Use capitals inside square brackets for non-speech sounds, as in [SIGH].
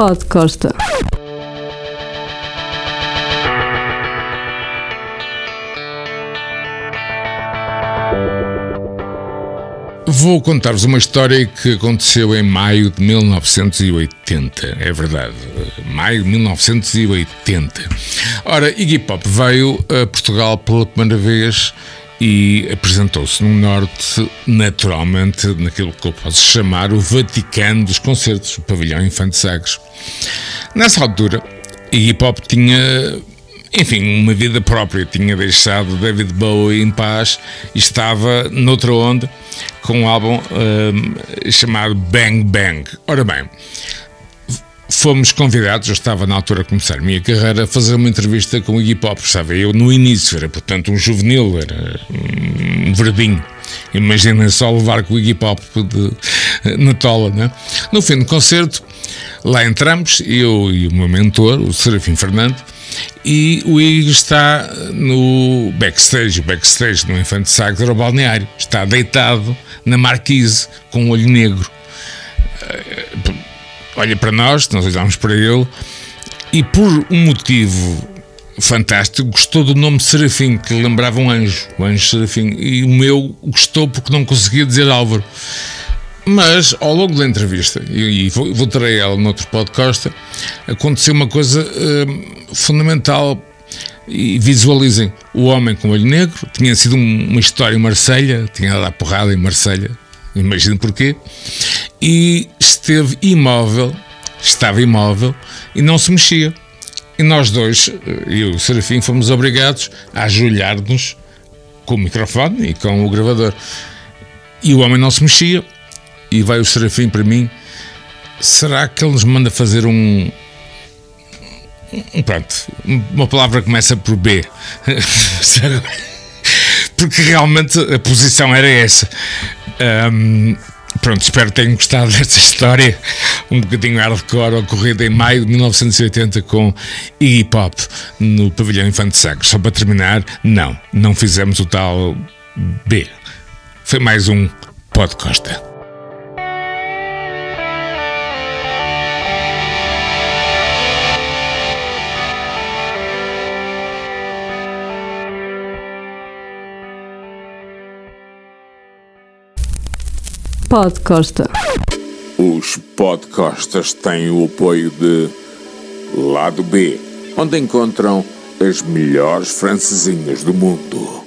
Pod Costa. Vou contar-vos uma história que aconteceu em maio de 1980. É verdade, maio de 1980. Ora, Iggy Pop veio a Portugal pela primeira vez e apresentou-se no Norte, naturalmente, naquilo que eu posso chamar o Vaticano dos concertos, o pavilhão Infante Sagres. Nessa altura, Iggy Pop tinha enfim, uma vida própria. Tinha deixado David Bowie em paz e estava noutra onda com um álbum um, chamado Bang Bang. Ora bem, fomos convidados, eu estava na altura a começar a minha carreira, a fazer uma entrevista com o Iggy Pop, estava eu no início, era portanto um juvenil, era um verdinho. Imagina só levar com o Iggy Pop de, na tola, né? No fim do concerto, lá entramos, eu e o meu mentor, o Serafim Fernando, e o Iggy está no backstage, o backstage no Infante era o balneário, está deitado na marquise com um olho negro. Olha para nós, nós olhamos para ele e por um motivo fantástico gostou do nome Serafim, que lembrava um anjo, o anjo Serafim, e o meu gostou porque não conseguia dizer Álvaro. Mas ao longo da entrevista, e, voltarei a ela noutro podcast, aconteceu uma coisa uh, fundamental. E visualizem o homem com o olho negro, tinha sido um, uma história em Marselha, tinha dado a porrada em Marselha, imagino porquê, e esteve imóvel, estava imóvel e não se mexia. E nós dois, eu e o Serafim, fomos obrigados a ajoelhar-nos com o microfone e com o gravador. E o homem não se mexia e vai o Serafim para mim. Será que ele nos manda fazer um. um pronto, uma palavra começa por B. [LAUGHS] Porque realmente a posição era essa. Um, pronto, espero que tenham gostado desta [LAUGHS] história, um bocadinho hardcore, ocorrida em maio de 1980 com Iggy Pop no pavilhão Infante Sagres. Só para terminar, não, não fizemos o tal B. Foi mais um Pod Costa. Pod Costa. Os podcastas têm o apoio de Lado B, onde encontram as melhores francesinhas do mundo.